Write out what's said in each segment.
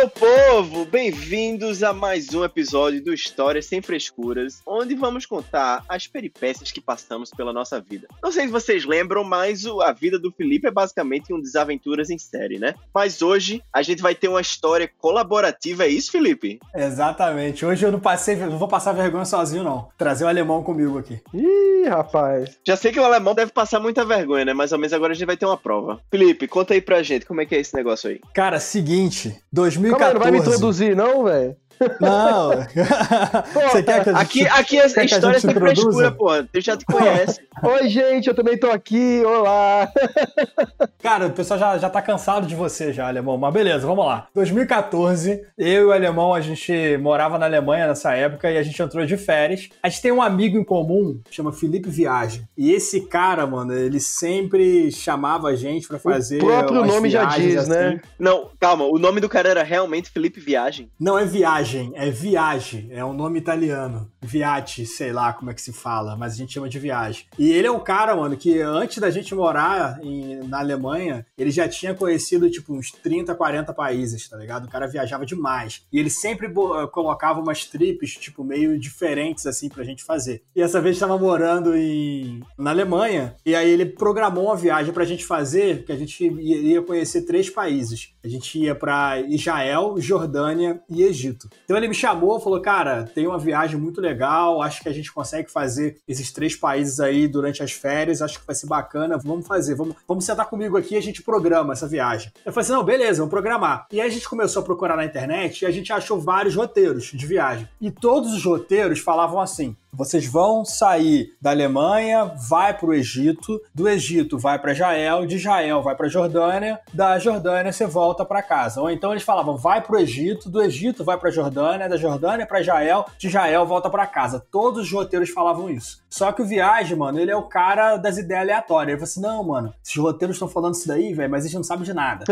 Meu povo! Bem-vindos a mais um episódio do Histórias Sem Frescuras, onde vamos contar as peripécias que passamos pela nossa vida. Não sei se vocês lembram, mas a vida do Felipe é basicamente um desaventuras em série, né? Mas hoje a gente vai ter uma história colaborativa, é isso, Felipe? Exatamente. Hoje eu não passei, não vou passar vergonha sozinho, não. Trazer o alemão comigo aqui. Ih, rapaz. Já sei que o alemão deve passar muita vergonha, né? Mais ou menos agora a gente vai ter uma prova. Felipe, conta aí pra gente como é que é esse negócio aí. Cara, seguinte, 2014. Calma aí, não vai me introduzir, não, velho? Não. Você quer que a gente, aqui, aqui é a história sem frescura, pô. Tu já te conhece. Oi, gente, eu também tô aqui. Olá. Cara, o pessoal já, já tá cansado de você já, alemão. Mas beleza, vamos lá. 2014, eu e o alemão, a gente morava na Alemanha nessa época e a gente entrou de férias. A gente tem um amigo em comum, chama Felipe Viagem. E esse cara, mano, ele sempre chamava a gente para fazer. O próprio nome já diz, assim. né? Não, calma, o nome do cara era realmente Felipe Viagem. Não é Viagem viagem, é viagem, é um nome italiano. Viate, sei lá como é que se fala, mas a gente chama de viagem. E ele é um cara, mano, que antes da gente morar em, na Alemanha, ele já tinha conhecido, tipo, uns 30, 40 países, tá ligado? O cara viajava demais. E ele sempre colocava umas trips, tipo, meio diferentes, assim, pra gente fazer. E essa vez estava morando em, na Alemanha, e aí ele programou uma viagem pra gente fazer, que a gente iria conhecer três países. A gente ia para Israel, Jordânia e Egito. Então ele me chamou, falou: Cara, tem uma viagem muito legal, acho que a gente consegue fazer esses três países aí durante as férias, acho que vai ser bacana, vamos fazer, vamos, vamos sentar comigo aqui e a gente programa essa viagem. Eu falei assim: Não, beleza, vamos programar. E aí a gente começou a procurar na internet e a gente achou vários roteiros de viagem. E todos os roteiros falavam assim: vocês vão sair da Alemanha, vai para o Egito, do Egito vai para Israel, de Israel vai para Jordânia, da Jordânia você volta para casa. Ou então eles falavam, vai para o Egito, do Egito vai para Jordânia, da Jordânia para Israel, de Israel volta para casa. Todos os roteiros falavam isso. Só que o Viagem, mano, ele é o cara das ideias aleatórias. Ele falou assim, não, mano, esses roteiros estão falando isso daí, velho, mas a gente não sabe de nada.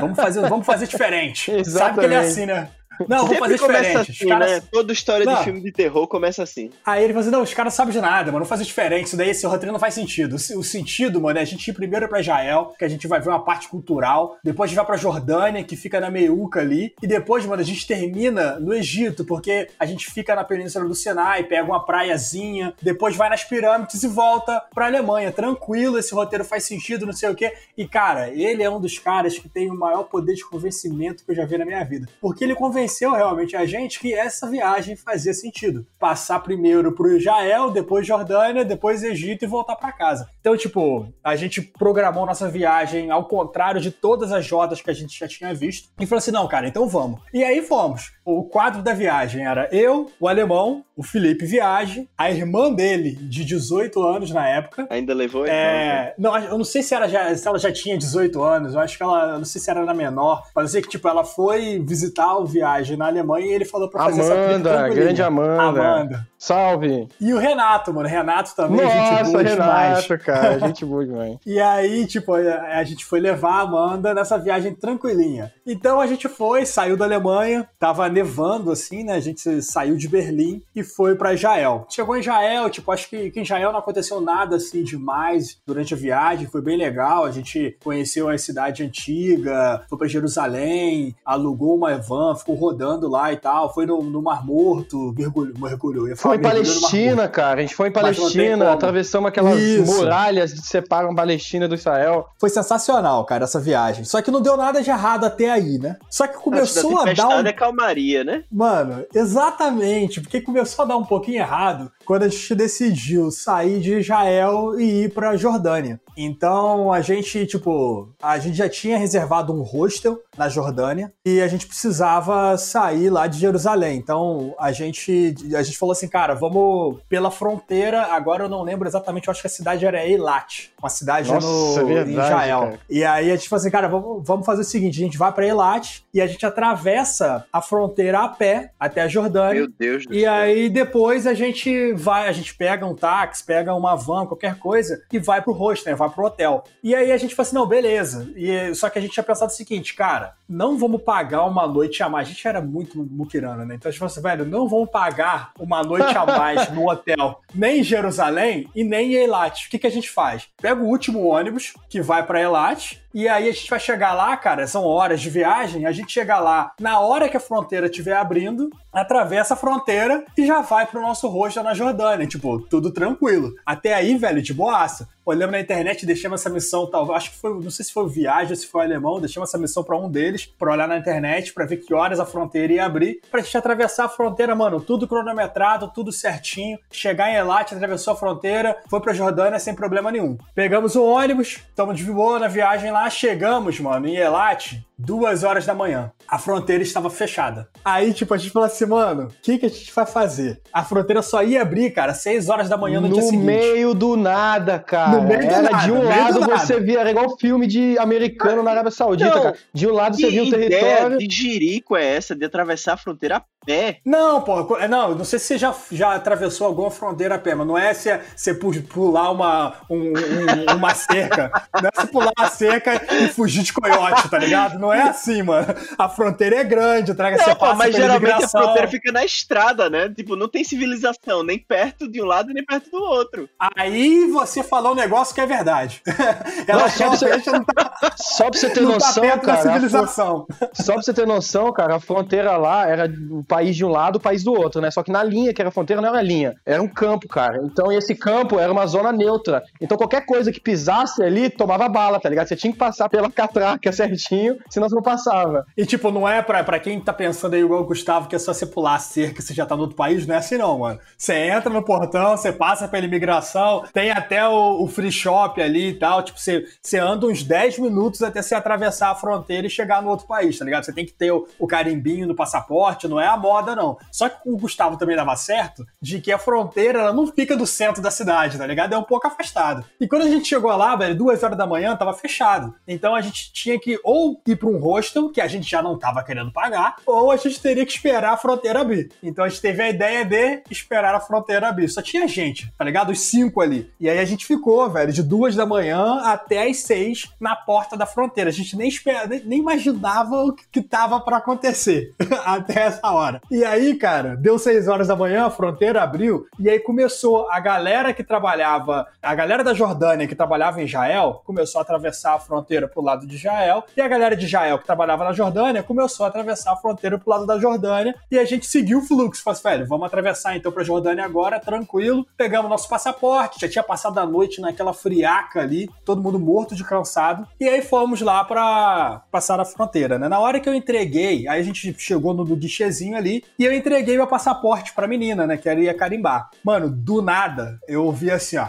Vamos fazer, vamos fazer diferente. sabe que ele é assim, né? Não, vou fazer diferente. Assim, caras... né? Toda história não. de filme de terror começa assim. Aí ele falou assim: não, os caras sabem de nada, mano, vamos fazer diferente. Isso daí, esse roteiro não faz sentido. O, sentido, mano, é a gente ir primeiro pra Israel, que a gente vai ver uma parte cultural. Depois a gente vai pra Jordânia, que fica na meiuca ali. E depois, mano, a gente termina no Egito, porque a gente fica na Península do Sinai, pega uma praiazinha, depois vai nas pirâmides e volta pra Alemanha. Tranquilo, esse roteiro faz sentido, não sei o quê. E, cara, ele é um dos caras que tem o maior poder de convencimento que eu já vi na minha vida. Porque ele convenceu convenceu realmente a gente que essa viagem fazia sentido. Passar primeiro pro Israel, depois Jordânia, depois Egito e voltar para casa. Então, tipo, a gente programou nossa viagem ao contrário de todas as rodas que a gente já tinha visto e falou assim: não, cara, então vamos. E aí fomos. O quadro da viagem era eu, o alemão, o Felipe Viagem, a irmã dele, de 18 anos na época. Ainda levou é... Não, eu não sei se, era já, se ela já tinha 18 anos, eu acho que ela, não sei se era na menor. Mas eu que, tipo, ela foi visitar o Viagem na Alemanha e ele falou pra fazer Amanda, essa grande Amanda. Amanda. Salve! E o Renato, mano. Renato também, Nossa, gente boa Renato, demais. cara, gente boa demais. e aí, tipo, a, a gente foi levar a Amanda nessa viagem tranquilinha. Então a gente foi, saiu da Alemanha, tava nevando assim, né? A gente saiu de Berlim e foi para Israel. Chegou em Israel, tipo, acho que, que em Israel não aconteceu nada assim demais durante a viagem, foi bem legal. A gente conheceu a cidade antiga, foi para Jerusalém, alugou uma van, ficou rodando lá e tal, foi no, no Mar Morto, mergulhou, mergulhou. Foi em Palestina, cara. A gente foi em Palestina, atravessamos aquelas Isso. muralhas que separam Palestina do Israel. Foi sensacional, cara, essa viagem. Só que não deu nada de errado até aí, né? Só que começou a dar um... é calmaria, né? Mano, exatamente, porque começou a dar um pouquinho errado quando a gente decidiu sair de Israel e ir pra Jordânia. Então a gente, tipo, a gente já tinha reservado um hostel na Jordânia e a gente precisava sair lá de Jerusalém. Então a gente, a gente falou assim, cara, vamos pela fronteira. Agora eu não lembro exatamente, eu acho que a cidade era Eilat, uma cidade Nossa, no, é verdade, Israel. Cara. E aí a gente falou assim, cara, vamos, vamos fazer o seguinte: a gente vai para Eilat e a gente atravessa a fronteira a pé até a Jordânia. Meu Deus do E céu. aí depois a gente vai, a gente pega um táxi, pega uma van, qualquer coisa e vai pro hostel, né? vai pro hotel. E aí a gente falou assim, não, beleza. E, só que a gente tinha pensado o seguinte, cara, não vamos pagar uma noite a mais. A gente era muito muquirana, né? Então a gente falou assim, velho, não vamos pagar uma noite a mais no hotel, nem em Jerusalém e nem em Eilat. O que, que a gente faz? Pega o último ônibus que vai para Eilat E aí a gente vai chegar lá, cara, são horas de viagem, a gente chega lá na hora que a fronteira estiver abrindo, atravessa a fronteira e já vai pro nosso rosto na Jordânia. Tipo, tudo tranquilo. Até aí, velho, de boaça. Olhamos na internet, deixamos essa missão, tal, acho que foi, não sei se foi Viagem ou se foi Alemão, deixamos essa missão para um deles, para olhar na internet, para ver que horas a fronteira ia abrir, pra gente atravessar a fronteira, mano, tudo cronometrado, tudo certinho, chegar em Elat, atravessou a fronteira, foi pra Jordânia sem problema nenhum. Pegamos o ônibus, estamos de boa na viagem lá, chegamos, mano, em Elat, duas horas da manhã. A fronteira estava fechada. Aí, tipo, a gente falou assim, mano, o que, que a gente vai fazer? A fronteira só ia abrir, cara, seis horas da manhã no, no dia seguinte. No meio do nada, cara. No meio do era nada, de um lado você via, era igual filme de americano na Arábia Saudita, não, cara. De um lado você via o território. de jirico é essa de atravessar a fronteira a pé? Não, pô, é, não, não sei se você já, já atravessou alguma fronteira a pé, mas não é se você pular uma, um, um, uma cerca. Não é você pular a cerca e fugir de coiote, tá ligado? Não é assim, mano. A fronteira é grande, traga não, passa mas geralmente a fronteira fica na estrada, né? Tipo, não tem civilização, nem perto de um lado nem perto do outro. Aí você falou um negócio que é verdade. Ela não, só, pra você, não tá, só pra você ter tá noção, tá cara. Civilização. Só pra você ter noção, cara, a fronteira lá era o país de um lado, o país do outro, né? Só que na linha, que era a fronteira, não era linha, era um campo, cara. Então esse campo era uma zona neutra. Então qualquer coisa que pisasse ali tomava bala, tá ligado? Você tinha que passar pela catraca certinho, senão você não passava. E tipo, não é pra, pra quem tá pensando aí igual o Gustavo, que é só você pular a cerca você já tá no outro país, não é assim não, mano. Você entra no portão, você passa pela imigração, tem até o, o free shop ali e tal. Tipo, você, você anda uns 10 minutos até você atravessar a fronteira e chegar no outro país, tá ligado? Você tem que ter o, o carimbinho no passaporte, não é a moda, não. Só que o Gustavo também dava certo de que a fronteira ela não fica do centro da cidade, tá ligado? É um pouco afastado. E quando a gente chegou lá, velho, duas horas da manhã, tava fechado. Então a gente tinha que ou ir pra um hostel, que a gente já não tava querendo pagar, ou a gente teria que esperar a fronteira abrir. Então a gente teve a ideia de esperar a fronteira abrir. Só tinha gente, tá ligado? Os cinco ali. E aí a gente ficou, velho, de duas da manhã até as seis na porta da fronteira. A gente nem, espera, nem, nem imaginava o que tava para acontecer até essa hora. E aí, cara, deu seis horas da manhã, a fronteira abriu, e aí começou a galera que trabalhava, a galera da Jordânia que trabalhava em Israel, começou a atravessar a fronteira pro lado de Israel, e a galera de Israel que trabalhava na Jordânia começou a atravessar a fronteira pro lado da Jordânia, e a gente seguiu o fluxo. Falei, assim, velho, vamos atravessar então pra Jordânia agora, tranquilo. Pegamos nosso passaporte, já tinha passado a noite naquela friaca ali, todo mundo morto de cansado, e aí fomos lá pra passar a fronteira, né? Na hora que eu entreguei, aí a gente chegou no, no guichezinho ali, e eu entreguei meu passaporte pra menina, né, que ela ia carimbar. Mano, do nada, eu ouvi assim, ó,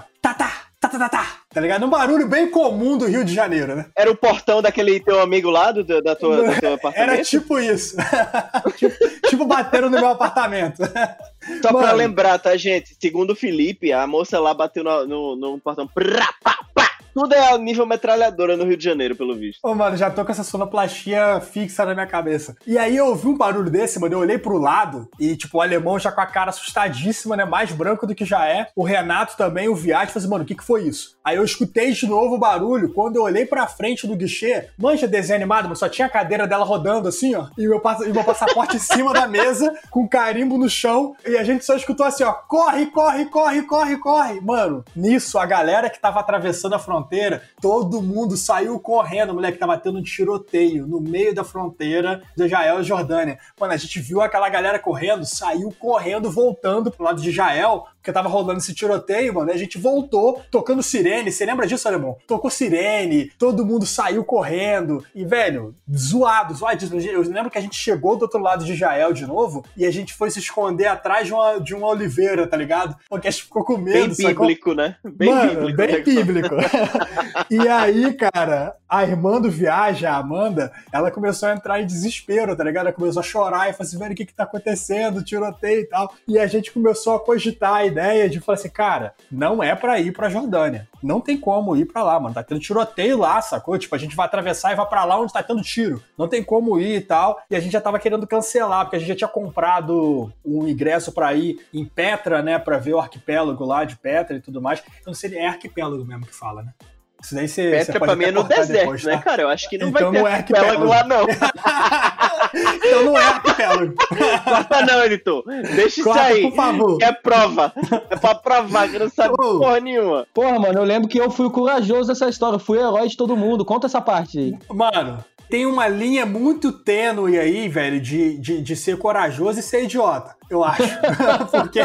tá, tá, tá, tá, tá, tá. Ligado? Um barulho bem comum do Rio de Janeiro, né? Era o portão daquele teu amigo lá do, da tua, do teu apartamento? Era tipo isso. tipo, tipo bateram no meu apartamento. Só Mano. pra lembrar, tá, gente? Segundo o Felipe, a moça lá bateu no, no, no portão. Prá, pá, pá. Tudo é nível metralhadora no Rio de Janeiro, pelo visto. Ô, mano, já tô com essa sonoplastia fixa na minha cabeça. E aí eu ouvi um barulho desse, mano, eu olhei pro lado e, tipo, o alemão já com a cara assustadíssima, né? Mais branco do que já é. O Renato também, o Viagem, falou assim, mano, o que que foi isso? Aí eu escutei de novo o barulho. Quando eu olhei pra frente do guichê, mancha desenho animado, mas só tinha a cadeira dela rodando assim, ó. E meu, e meu passaporte em cima da mesa, com carimbo no chão. E a gente só escutou assim, ó, corre, corre, corre, corre, corre. Mano, nisso, a galera que tava atravessando a fronteira fronteira, todo mundo saiu correndo, moleque, tava tendo um tiroteio no meio da fronteira de Israel e Jordânia. Mano, a gente viu aquela galera correndo, saiu correndo, voltando pro lado de Israel, porque tava rolando esse tiroteio, mano, e a gente voltou tocando sirene. Você lembra disso, Alemão? Tocou sirene, todo mundo saiu correndo. E, velho, zoado, zoado. Eu lembro que a gente chegou do outro lado de Israel de novo e a gente foi se esconder atrás de uma, de uma oliveira, tá ligado? Porque a gente ficou com medo. Bem bíblico, né? Bem mano, bíblico. Bem né? bíblico. e aí, cara, a irmã do Viagem, a Amanda, ela começou a entrar em desespero, tá ligado? Ela começou a chorar e falou assim, velho, o que que tá acontecendo? Tiroteio e tal. E a gente começou a cogitar ideia de falar assim, cara, não é para ir pra Jordânia. Não tem como ir para lá, mano. Tá tendo tiroteio lá, sacou? Tipo, a gente vai atravessar e vai para lá onde tá tendo tiro. Não tem como ir e tal. E a gente já tava querendo cancelar, porque a gente já tinha comprado um ingresso para ir em Petra, né, para ver o arquipélago lá de Petra e tudo mais. Eu não sei, é arquipélago mesmo que fala, né? Isso daí você, Petra você pra mim é no deserto, depois, né, tá? cara? Eu acho que não então vai ter não é arquipélago lá, não. então não é arquipélago. Corta não, editor. Deixa Corta, isso aí. por favor. Que é prova. É pra provar que não sabe Ô. porra nenhuma. Porra, mano, eu lembro que eu fui o corajoso dessa história. Eu fui o herói de todo mundo. Conta essa parte aí. Mano, tem uma linha muito tênue aí, velho, de, de, de ser corajoso e ser idiota, eu acho. porque,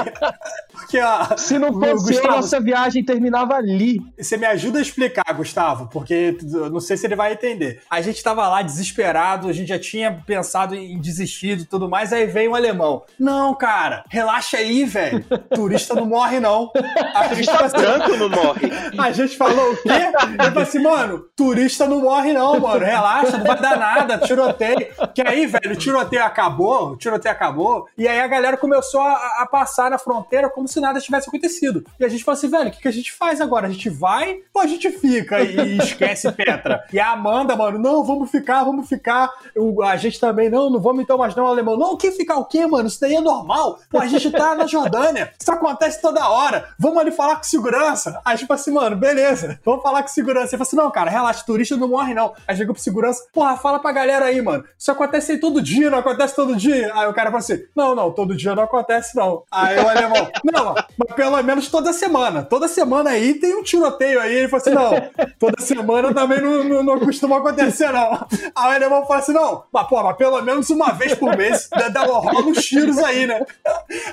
porque ó, Se não fosse eu, Gustavo, nossa viagem terminava ali. Você me ajuda a explicar, Gustavo, porque eu não sei se ele vai entender. A gente tava lá desesperado, a gente já tinha pensado em desistir e tudo mais, aí veio um alemão. Não, cara, relaxa aí, velho. Turista não morre, não. A gente, Turista branco não morre. a gente falou o quê? Ele falou assim, mano, turista não morre, não, mano. Relaxa, não vai dar nada, tiroteio. Que aí, velho, o tiroteio acabou, o tiroteio acabou, e aí a galera começou a, a passar na fronteira como se nada tivesse acontecido. E a gente falou assim, velho, o que, que a gente faz agora? A gente vai ou a gente fica e, esquece Petra? E a Amanda, mano, não, vamos ficar, vamos ficar. O- a gente também, não, não vamos então mais não, alemão. Não, que ficar o quê, mano? Isso daí é normal. Pô, a gente tá na Jordânia. Isso acontece toda hora. Vamos ali falar com segurança. Aí, tipo assim, mano, beleza. Vamos falar com segurança. Ele falou assim, não, cara, relaxa, turista não morre, não. Aí chegou pro segurança, porra, fala pra galera aí, mano. Isso acontece aí todo dia, não acontece todo dia. Aí o cara falou assim, não, não, todo dia não acontece, não. Aí o alemão, não, mas pelo menos toda semana. Toda semana aí tem um tiroteio aí. Ele falou assim, não, toda semana também não, não, não costuma acontecer, não. Aí o alemão falou assim, não, mas, pô, mas pelo menos uma vez por mês dá, dá, rola uns tiros aí, né?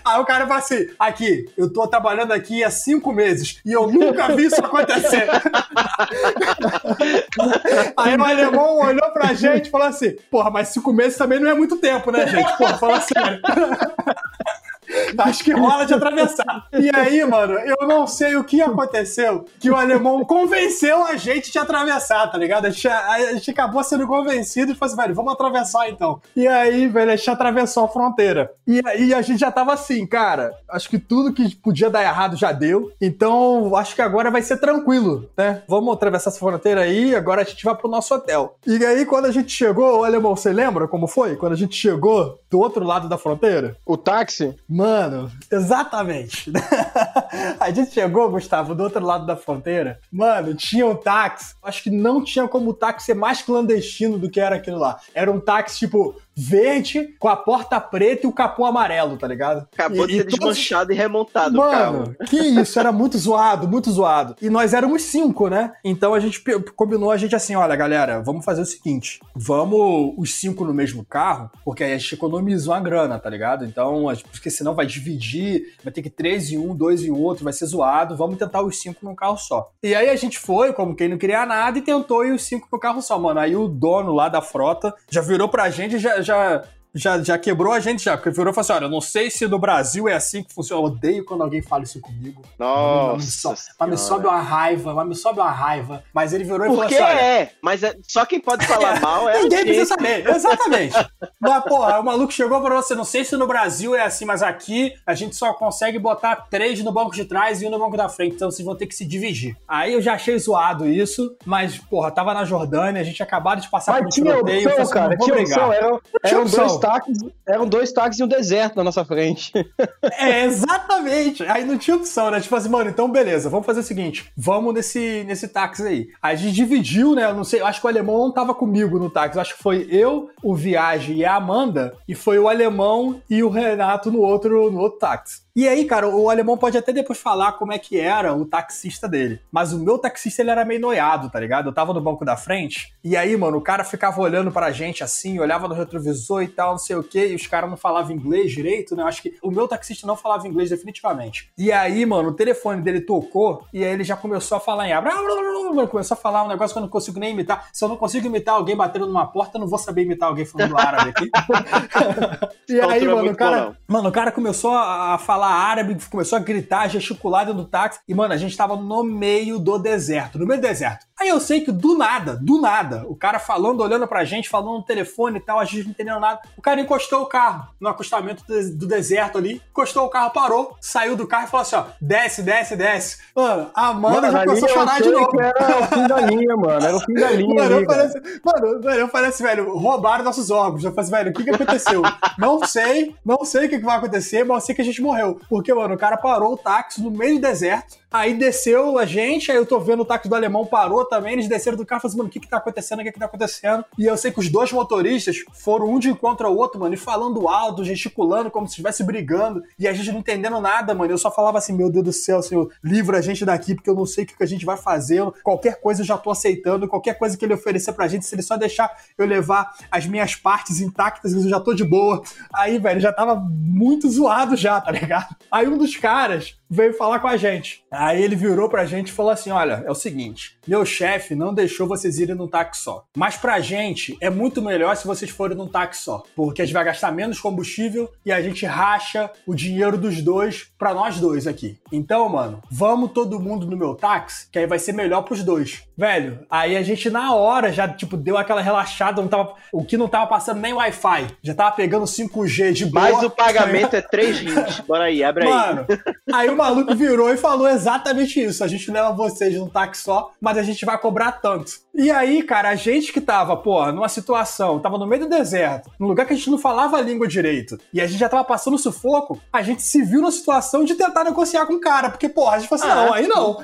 Aí o cara fala assim, aqui, eu tô trabalhando aqui há cinco meses e eu nunca vi isso acontecer. Aí o alemão olhou pra gente e falou assim: Porra, mas cinco meses também não é muito tempo, né, gente? Porra, fala sério. Acho que rola de atravessar. E aí, mano, eu não sei o que aconteceu que o alemão convenceu a gente de atravessar, tá ligado? A gente, a gente acabou sendo convencido e falou assim, velho, vamos atravessar então. E aí, velho, a gente atravessou a fronteira. E aí a gente já tava assim, cara, acho que tudo que podia dar errado já deu. Então, acho que agora vai ser tranquilo, né? Vamos atravessar essa fronteira aí, agora a gente vai pro nosso hotel. E aí, quando a gente chegou, o alemão, você lembra como foi? Quando a gente chegou do outro lado da fronteira? O táxi? Mano, exatamente. a gente chegou, Gustavo, do outro lado da fronteira. Mano, tinha um táxi. Acho que não tinha como o táxi ser mais clandestino do que era aquilo lá. Era um táxi, tipo, verde, com a porta preta e o capô amarelo, tá ligado? Acabou de ser todos- desmanchado e remontado. Mano, que isso, era muito zoado, muito zoado. E nós éramos cinco, né? Então a gente combinou a gente assim, olha, galera, vamos fazer o seguinte, vamos os cinco no mesmo carro, porque aí a gente economiza uma grana, tá ligado? Então, porque senão vai dividir, vai ter que três em um, dois em outro, vai ser zoado, vamos tentar os cinco num carro só. E aí a gente foi, como quem não queria nada, e tentou ir os cinco no carro só, mano. Aí o dono lá da frota já virou pra gente e já... já já, já quebrou a gente já, porque virou e falou assim: olha, eu não sei se no Brasil é assim que funciona. Eu odeio quando alguém fala isso comigo. Mas me, Nossa. so- mas me sobe uma raiva, mas me sobe uma raiva. Mas ele virou e falou Porque assim: olha, é, mas é- só quem pode falar mal é Ninguém precisa saber, exatamente. Mas, porra, o maluco chegou pra você, não sei se no Brasil é assim, mas aqui a gente só consegue botar três no banco de trás e um no banco da frente, então vocês vão ter que se dividir. Aí eu já achei zoado isso, mas, porra, tava na Jordânia, a gente acabado de passar por um Mas tinha tiroteio, opção, assim, cara. Tinha brigar. opção. Eram, Tinha eram opção. dois táxis, eram dois táxis e um deserto na nossa frente. É, exatamente. Aí não tinha opção, né? Tipo assim, mano, então beleza, vamos fazer o seguinte: vamos nesse, nesse táxi aí. Aí a gente dividiu, né? Eu não sei, eu acho que o alemão não tava comigo no táxi. Acho que foi eu, o Viagem e a Amanda, e foi o alemão e o Renato no outro, no outro táxi. E aí, cara, o alemão pode até depois falar como é que era o taxista dele. Mas o meu taxista, ele era meio noiado, tá ligado? Eu tava no banco da frente, e aí, mano, o cara ficava olhando pra gente assim, olhava no retrovisor e tal, não sei o quê, e os caras não falavam inglês direito, né? Eu acho que o meu taxista não falava inglês definitivamente. E aí, mano, o telefone dele tocou, e aí ele já começou a falar em... Começou a falar um negócio que eu não consigo nem imitar. Se eu não consigo imitar alguém batendo numa porta, eu não vou saber imitar alguém falando árabe aqui. e Cultura aí, mano, muito o cara... Mano, o cara começou a a falar árabe, começou a gritar, gesticular dentro do táxi. E, mano, a gente tava no meio do deserto, no meio do deserto. Aí eu sei que do nada, do nada, o cara falando, olhando pra gente, falando no telefone e tal, a gente não entendendo nada. O cara encostou o carro no acostamento do, deserto ali, encostou o carro, parou, saiu do carro e falou assim: ó, desce, desce, desce. Mano, a Amanda já ali começou a chorar de novo. Era o fim da linha, mano. Era o fim da linha. Mano, ali, eu falei assim, mano, mano, eu falei assim, velho, roubaram nossos órgãos. Eu falei assim, velho, o que que aconteceu? não sei, não sei o que que vai acontecer, mas eu sei que a gente morreu. Porque, mano, o cara parou o táxi no meio do deserto. Aí desceu a gente, aí eu tô vendo o táxi do alemão parou também, eles desceram do carro e falaram assim, mano, o que que tá acontecendo, o que que tá acontecendo? E eu sei que os dois motoristas foram um de encontro ao outro, mano, e falando alto, gesticulando, como se estivesse brigando, e a gente não entendendo nada, mano. Eu só falava assim, meu Deus do céu, Senhor, livra a gente daqui, porque eu não sei o que que a gente vai fazer, qualquer coisa eu já tô aceitando, qualquer coisa que ele oferecer pra gente, se ele só deixar eu levar as minhas partes intactas, eu já tô de boa. Aí, velho, já tava muito zoado já, tá ligado? Aí um dos caras veio falar com a gente. Aí ele virou pra gente e falou assim: olha, é o seguinte, meu chefe não deixou vocês irem num táxi só. Mas pra gente é muito melhor se vocês forem num táxi só. Porque a gente vai gastar menos combustível e a gente racha o dinheiro dos dois pra nós dois aqui. Então, mano, vamos todo mundo no meu táxi, que aí vai ser melhor pros dois. Velho, aí a gente na hora já, tipo, deu aquela relaxada, não tava, o que não tava passando nem Wi-Fi. Já tava pegando 5G de boa. Mas o pagamento é 3 rins. Bora aí, abre aí. Mano, aí o maluco virou e falou exatamente isso. A gente leva vocês num táxi só, mas a gente vai cobrar tanto. E aí, cara, a gente que tava, pô, numa situação, tava no meio do deserto, num lugar que a gente não falava a língua direito, e a gente já tava passando sufoco, a gente se viu na situação de tentar negociar com o cara, porque, pô, a gente falou assim, Ah, não, aí não.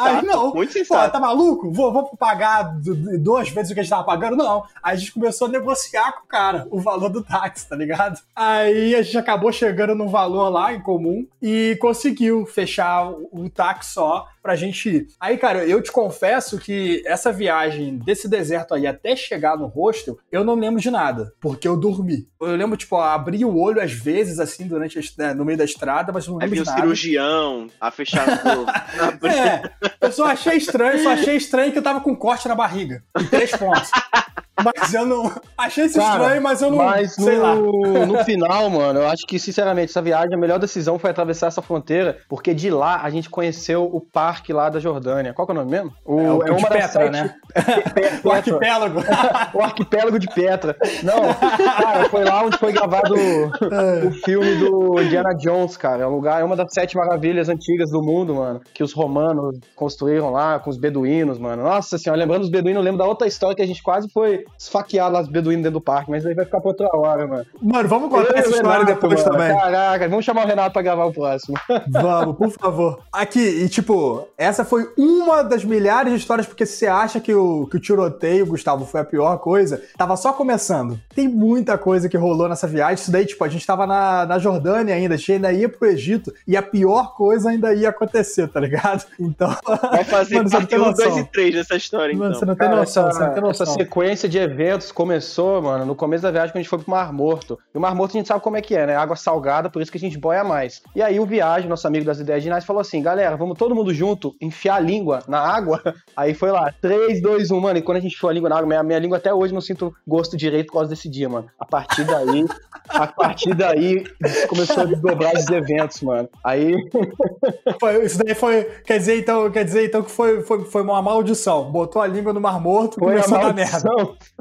aí não. muito Pô, sensato. tá maluco? Vou, vou pagar du- du- duas vezes o que a gente tava pagando? Não. Aí a gente começou a negociar com o cara o valor do táxi, tá ligado? Aí a gente acabou chegando num valor lá em comum e conseguiu fechar o, o táxi só pra gente ir. Aí, cara, eu te confesso que essa viagem desse deserto aí até chegar no hostel, eu não lembro de nada, porque eu dormi. Eu lembro, tipo, abrir o olho às vezes, assim, durante a, né, no meio da estrada, mas não Aí lembro vinha de nada. cirurgião a fechar o. É, eu só achei estranho, só achei estranho que eu tava com corte na barriga. Em três pontos. Mas eu não. Achei isso Cara, estranho, mas eu não. Mas sei lá. no, final, mano, eu acho que, sinceramente, essa viagem, a melhor decisão foi atravessar essa fronteira, porque de lá a gente conheceu o parque lá da Jordânia. Qual que é o nome mesmo? É o de das Petra, sete- né? O arquipélago. o arquipélago de Petra. Não, cara, foi lá onde foi gravado o filme do Indiana Jones, cara. É um lugar, é uma das sete maravilhas antigas do mundo, mano. Que os romanos construíram lá com os beduínos, mano. Nossa senhora, lembrando os beduínos, eu lembro da outra história que a gente quase foi esfaqueado lá dos beduínos dentro do parque, mas aí vai ficar pra outra hora, mano. Mano, vamos contar Eu essa história Renato, depois mano. também. Caraca, vamos chamar o Renato pra gravar o próximo. Vamos, por favor. Aqui, e tipo, essa foi uma das milhares de histórias, porque se você acha que o, que o tiroteio, Gustavo, foi a pior coisa, tava só começando. Tem muita coisa que rolou nessa viagem. Isso daí, tipo, a gente tava na, na Jordânia ainda, a gente ainda ia pro Egito, e a pior coisa ainda ia acontecer, tá ligado? Então. Vai fazer Mano, parte tem 1, 2 noção. e 3 dessa história, Mano, então. você não tem Cara, noção, essa, você não tem essa noção. sequência de eventos começou, mano, no começo da viagem quando a gente foi pro Mar Morto. E o Mar Morto a gente sabe como é que é, né? Água salgada, por isso que a gente boia mais. E aí o Viagem, nosso amigo das ideias ginais, falou assim, galera, vamos todo mundo junto enfiar a língua na água. Aí foi lá, 3, 2, 1, mano. E quando a gente enfiou a língua na água, minha, minha língua até hoje não sinto gosto direito por causa desse dia, mano. A partir daí, a partir daí começou a desdobrar os eventos, mano. Aí Foi- isso daí foi. Quer dizer, então, quer dizer, então que foi, foi, foi uma maldição. Botou a língua no mar morto e começou a dar merda.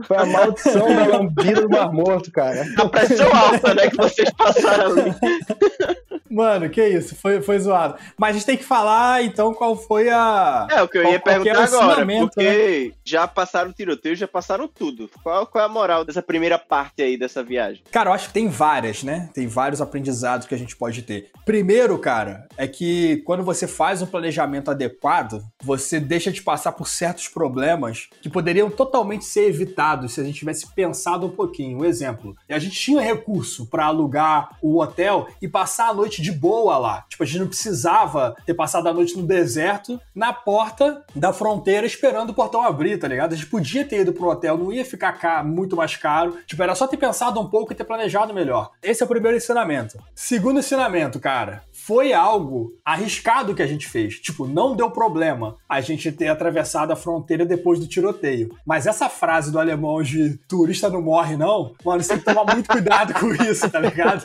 Foi a maldição da lambida do Mar Morto, cara. A pressão alta, né, que vocês passaram ali. Mano, que isso, foi, foi zoado. Mas a gente tem que falar, então, qual foi a. É, o que eu qual- ia perguntar agora, ensinamento, né? porque já passaram o tiroteio, já passaram tudo. Qual, qual é a moral dessa primeira parte aí dessa viagem? Cara, eu acho que tem várias, né? Tem vários aprendizados que a gente pode ter. Primeiro, cara, é que quando você faz um planejamento adequado, você deixa de passar por certos problemas que poderiam totalmente ser evitados se a gente tivesse pensado um pouquinho. Um exemplo, a gente tinha recurso para alugar o hotel e passar a noite de boa lá. Tipo, a gente não precisava ter passado a noite no deserto, na porta da fronteira, esperando o portão abrir, tá ligado? A gente podia ter ido pro hotel, não ia ficar ca- muito mais caro. Tipo, era só ter pensado um pouco e ter planejado melhor. Esse é o primeiro ensinamento. Segundo ensinamento, cara, foi algo arriscado que a gente fez. Tipo, não deu problema a gente ter atravessado a fronteira depois do tiroteio. Mas essa frase do alemão de turista não morre, não, mano, você tem que tomar muito cuidado com isso, tá ligado?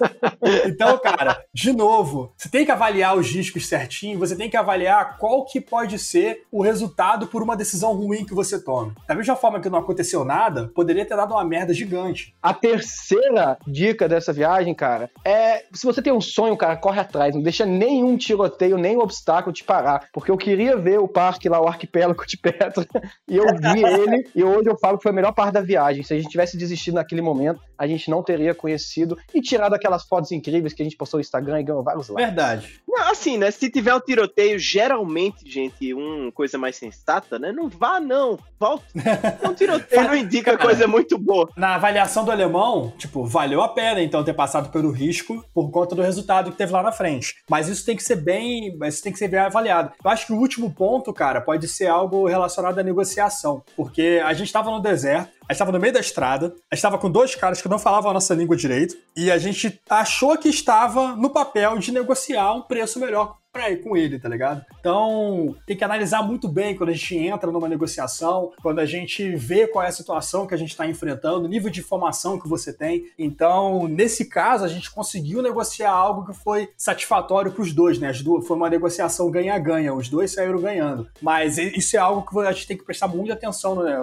Então, cara, de novo, você tem que avaliar os riscos certinho, você tem que avaliar qual que pode ser o resultado por uma decisão ruim que você tome. Da mesma forma que não aconteceu nada, poderia ter dado uma merda gigante. A terceira dica dessa viagem, cara, é se você tem um sonho, cara, corre atrás, não deixa nenhum tiroteio, nem obstáculo te parar. Porque eu queria ver o parque lá, o arquipélago de Petra, e eu vi ele, e hoje eu falo que foi a melhor parte da viagem. Se a gente tivesse desistido naquele momento, a gente não teria conhecido e tirado aquelas fotos incríveis que a gente postou no Instagram e ganhou vários likes. Verdade. Não, assim, né? Se tiver um tiroteio, geralmente, gente, uma coisa mais sensata, né? Não vá, não. Volta. Um tiroteio não indica coisa muito boa. Na avaliação do alemão, tipo, valeu a pena então ter passado pelo risco por conta do resultado que teve lá na frente. Mas isso tem que ser bem, isso tem que ser bem avaliado. Eu acho que o último ponto, cara, pode ser algo relacionado à negociação, porque a gente estava no deserto, a gente estava no meio da estrada, a gente estava com dois caras que não falavam a nossa língua direito, e a gente achou que estava no papel de negociar um preço melhor com ele, tá ligado? Então, tem que analisar muito bem quando a gente entra numa negociação, quando a gente vê qual é a situação que a gente está enfrentando, o nível de informação que você tem. Então, nesse caso, a gente conseguiu negociar algo que foi satisfatório para os dois, né? As duas, foi uma negociação ganha-ganha, os dois saíram ganhando. Mas isso é algo que a gente tem que prestar muita atenção né,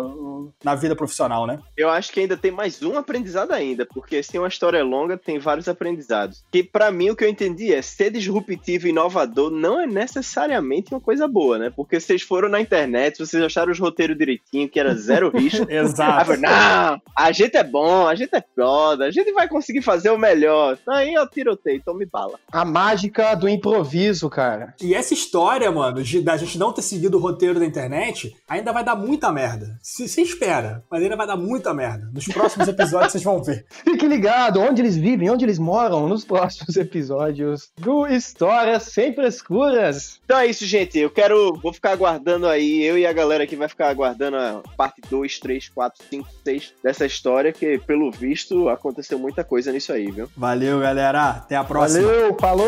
na vida profissional, né? Eu acho que ainda tem mais um aprendizado ainda, porque se uma história longa, tem vários aprendizados. Que para mim o que eu entendi é ser disruptivo e inovador não é necessariamente uma coisa boa, né? Porque vocês foram na internet, vocês acharam os roteiros direitinho, que era zero risco. Exato. Aí, não, a gente é bom, a gente é foda, a gente vai conseguir fazer o melhor. Aí eu tiroteio, tome bala. A mágica do improviso, cara. E essa história, mano, de, da gente não ter seguido o roteiro da internet, ainda vai dar muita merda. Se, se espera, mas ainda vai dar muita merda. Nos próximos episódios vocês vão ver. Fique ligado, onde eles vivem, onde eles moram, nos próximos episódios do História Sempre Escuras. Então é isso, gente. Eu quero. Vou ficar aguardando aí. Eu e a galera aqui vai ficar aguardando a parte 2, 3, 4, 5, 6 dessa história, que pelo visto aconteceu muita coisa nisso aí, viu? Valeu, galera. Até a próxima. Valeu, falou!